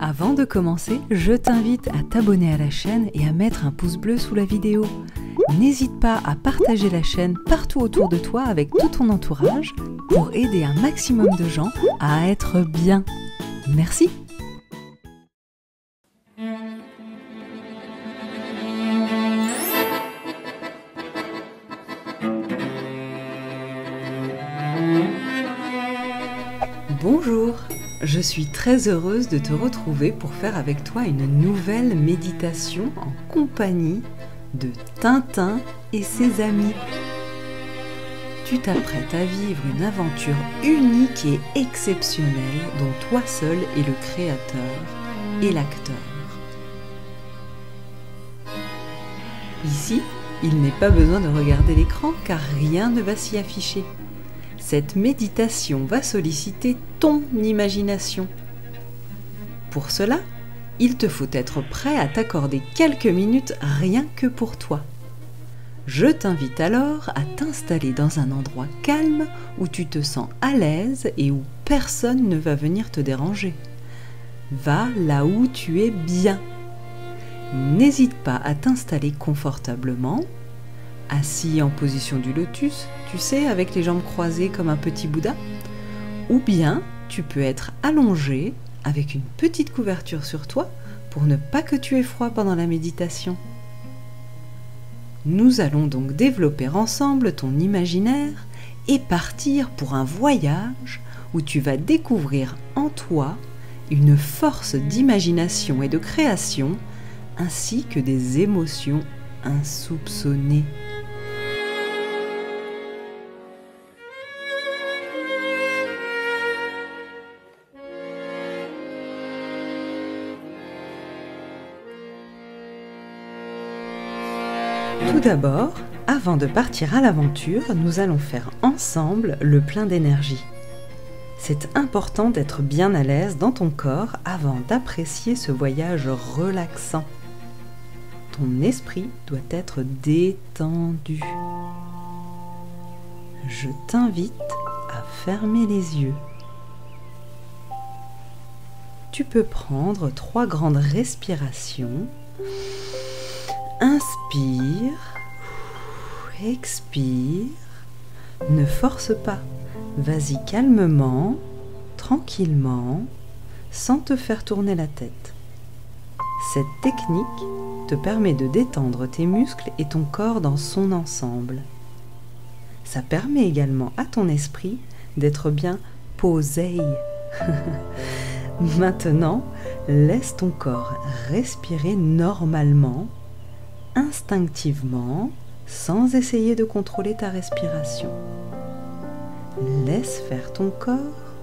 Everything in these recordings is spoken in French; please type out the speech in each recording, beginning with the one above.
Avant de commencer, je t'invite à t'abonner à la chaîne et à mettre un pouce bleu sous la vidéo. N'hésite pas à partager la chaîne partout autour de toi avec tout ton entourage pour aider un maximum de gens à être bien. Merci. Je suis très heureuse de te retrouver pour faire avec toi une nouvelle méditation en compagnie de Tintin et ses amis. Tu t'apprêtes à vivre une aventure unique et exceptionnelle dont toi seul es le créateur et l'acteur. Ici, il n'est pas besoin de regarder l'écran car rien ne va s'y afficher. Cette méditation va solliciter ton imagination. Pour cela, il te faut être prêt à t'accorder quelques minutes rien que pour toi. Je t'invite alors à t'installer dans un endroit calme où tu te sens à l'aise et où personne ne va venir te déranger. Va là où tu es bien. N'hésite pas à t'installer confortablement, assis en position du lotus, tu sais, avec les jambes croisées comme un petit Bouddha, ou bien tu peux être allongé avec une petite couverture sur toi pour ne pas que tu aies froid pendant la méditation. Nous allons donc développer ensemble ton imaginaire et partir pour un voyage où tu vas découvrir en toi une force d'imagination et de création ainsi que des émotions insoupçonnées. Tout d'abord, avant de partir à l'aventure, nous allons faire ensemble le plein d'énergie. C'est important d'être bien à l'aise dans ton corps avant d'apprécier ce voyage relaxant. Ton esprit doit être détendu. Je t'invite à fermer les yeux. Tu peux prendre trois grandes respirations Inspire, expire, ne force pas, vas-y calmement, tranquillement, sans te faire tourner la tête. Cette technique te permet de détendre tes muscles et ton corps dans son ensemble. Ça permet également à ton esprit d'être bien posé. Maintenant, laisse ton corps respirer normalement instinctivement sans essayer de contrôler ta respiration. Laisse faire ton corps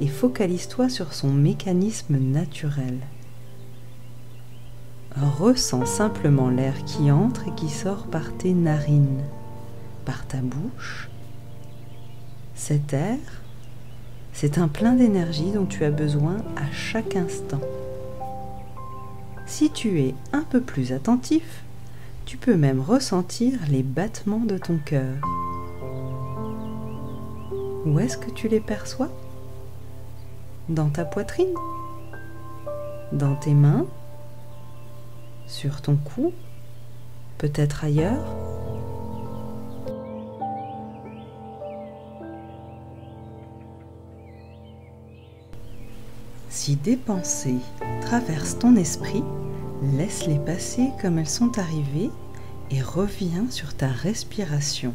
et focalise-toi sur son mécanisme naturel. Ressens simplement l'air qui entre et qui sort par tes narines, par ta bouche. Cet air, c'est un plein d'énergie dont tu as besoin à chaque instant. Si tu es un peu plus attentif, tu peux même ressentir les battements de ton cœur. Où est-ce que tu les perçois? Dans ta poitrine? Dans tes mains? Sur ton cou? Peut-être ailleurs? Si des pensées traversent ton esprit, Laisse-les passer comme elles sont arrivées et reviens sur ta respiration.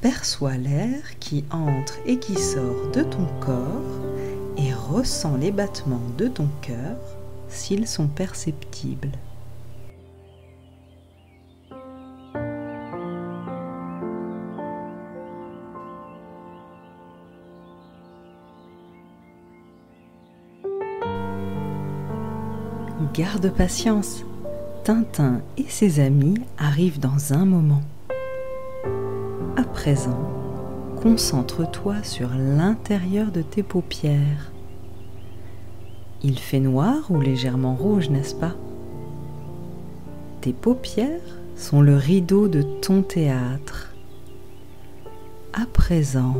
Perçois l'air qui entre et qui sort de ton corps et ressens les battements de ton cœur s'ils sont perceptibles. Garde patience. Tintin et ses amis arrivent dans un moment. À présent, concentre-toi sur l'intérieur de tes paupières. Il fait noir ou légèrement rouge, n'est-ce pas? Tes paupières sont le rideau de ton théâtre. À présent,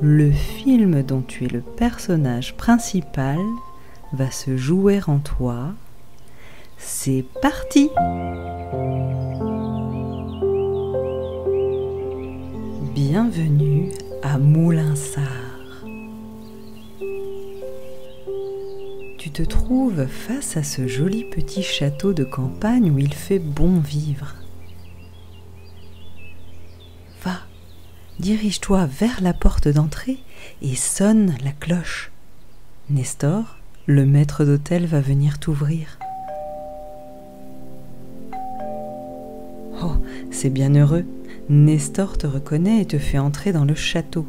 le film dont tu es le personnage principal va se jouer en toi. C'est parti Bienvenue à Moulinsart. Tu te trouves face à ce joli petit château de campagne où il fait bon vivre. Va, dirige-toi vers la porte d'entrée et sonne la cloche. Nestor, le maître d'hôtel, va venir t'ouvrir. C'est bien heureux. Nestor te reconnaît et te fait entrer dans le château.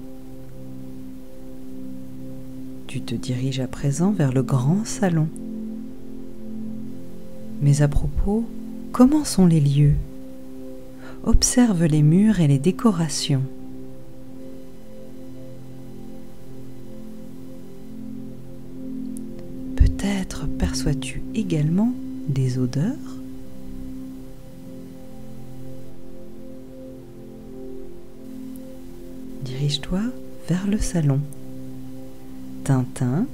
Tu te diriges à présent vers le grand salon. Mais à propos, comment sont les lieux? Observe les murs et les décorations. Peut-être perçois-tu également des odeurs? Dirige-toi vers le salon. Tintin,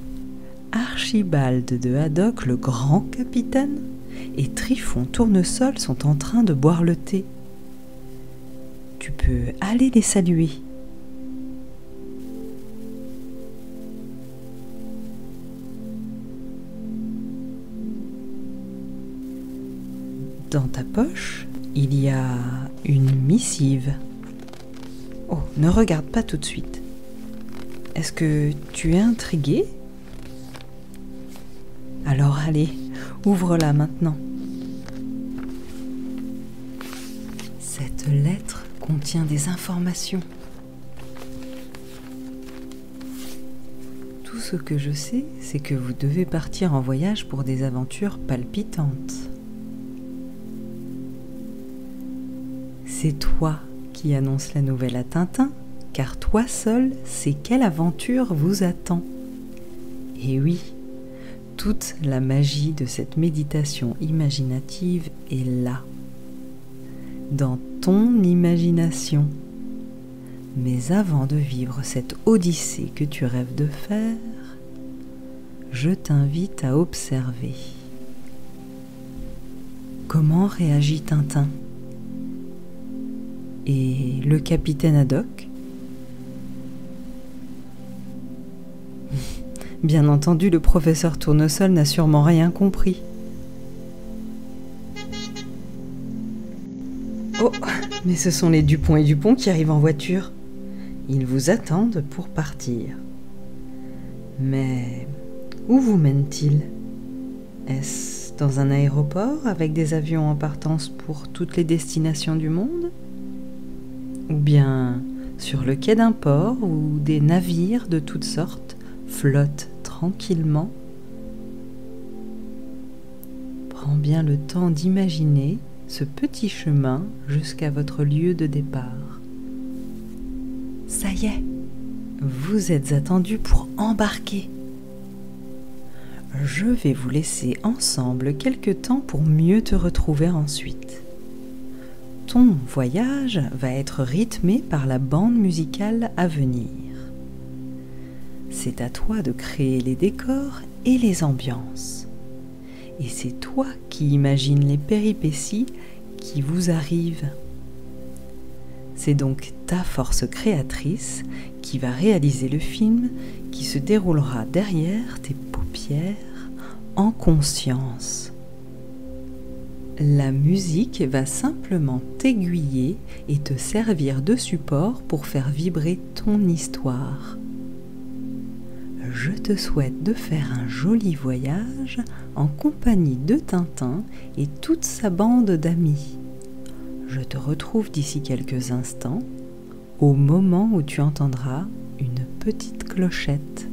Archibald de Haddock le grand capitaine et Trifon Tournesol sont en train de boire le thé. Tu peux aller les saluer. Dans ta poche, il y a une missive. Oh, ne regarde pas tout de suite. Est-ce que tu es intrigué? Alors allez, ouvre-la maintenant. Cette lettre contient des informations. Tout ce que je sais, c'est que vous devez partir en voyage pour des aventures palpitantes. C'est toi qui annonce la nouvelle à Tintin car toi seul sais quelle aventure vous attend. Et oui, toute la magie de cette méditation imaginative est là, dans ton imagination. Mais avant de vivre cette odyssée que tu rêves de faire, je t'invite à observer. Comment réagit Tintin Et le capitaine Haddock Bien entendu, le professeur Tournesol n'a sûrement rien compris. Oh, mais ce sont les Dupont et Dupont qui arrivent en voiture. Ils vous attendent pour partir. Mais où vous mènent-ils? Est-ce dans un aéroport avec des avions en partance pour toutes les destinations du monde? Ou bien sur le quai d'un port où des navires de toutes sortes flottent tranquillement. Prends bien le temps d'imaginer ce petit chemin jusqu'à votre lieu de départ. Ça y est, vous êtes attendu pour embarquer. Je vais vous laisser ensemble quelque temps pour mieux te retrouver ensuite. Ton voyage va être rythmé par la bande musicale à venir. C'est à toi de créer les décors et les ambiances. Et c'est toi qui imagines les péripéties qui vous arrivent. C'est donc ta force créatrice qui va réaliser le film qui se déroulera derrière tes paupières en conscience. La musique va simplement t'aiguiller et te servir de support pour faire vibrer ton histoire je te souhaite de faire un joli voyage en compagnie de Tintin et toute sa bande d'amis. Je te retrouve d'ici quelques instants, au moment où tu entendras une petite clochette.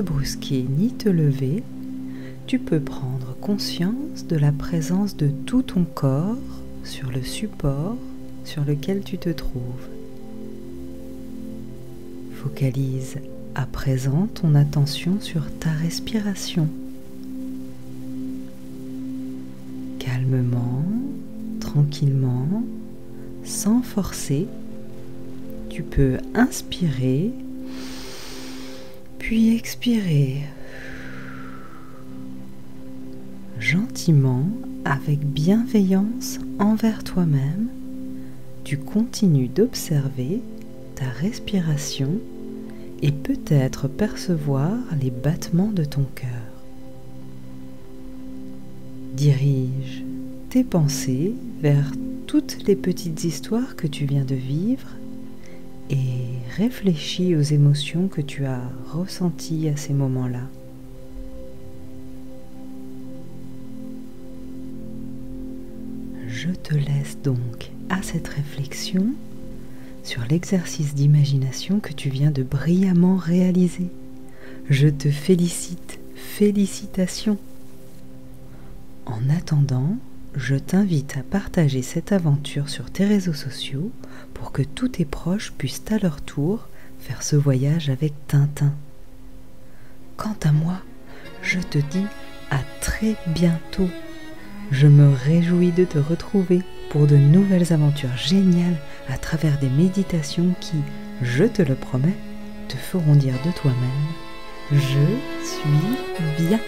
Brusquer ni te lever, tu peux prendre conscience de la présence de tout ton corps sur le support sur lequel tu te trouves. Focalise à présent ton attention sur ta respiration. Calmement, tranquillement, sans forcer, tu peux inspirer, puis expirer gentiment, avec bienveillance envers toi-même, tu continues d'observer ta respiration et peut-être percevoir les battements de ton cœur. Dirige tes pensées vers toutes les petites histoires que tu viens de vivre et réfléchis aux émotions que tu as ressenties à ces moments-là. Je te laisse donc à cette réflexion sur l'exercice d'imagination que tu viens de brillamment réaliser. Je te félicite, félicitations. En attendant, je t'invite à partager cette aventure sur tes réseaux sociaux pour que tous tes proches puissent à leur tour faire ce voyage avec Tintin. Quant à moi, je te dis à très bientôt. Je me réjouis de te retrouver pour de nouvelles aventures géniales à travers des méditations qui, je te le promets, te feront dire de toi-même, je suis bien.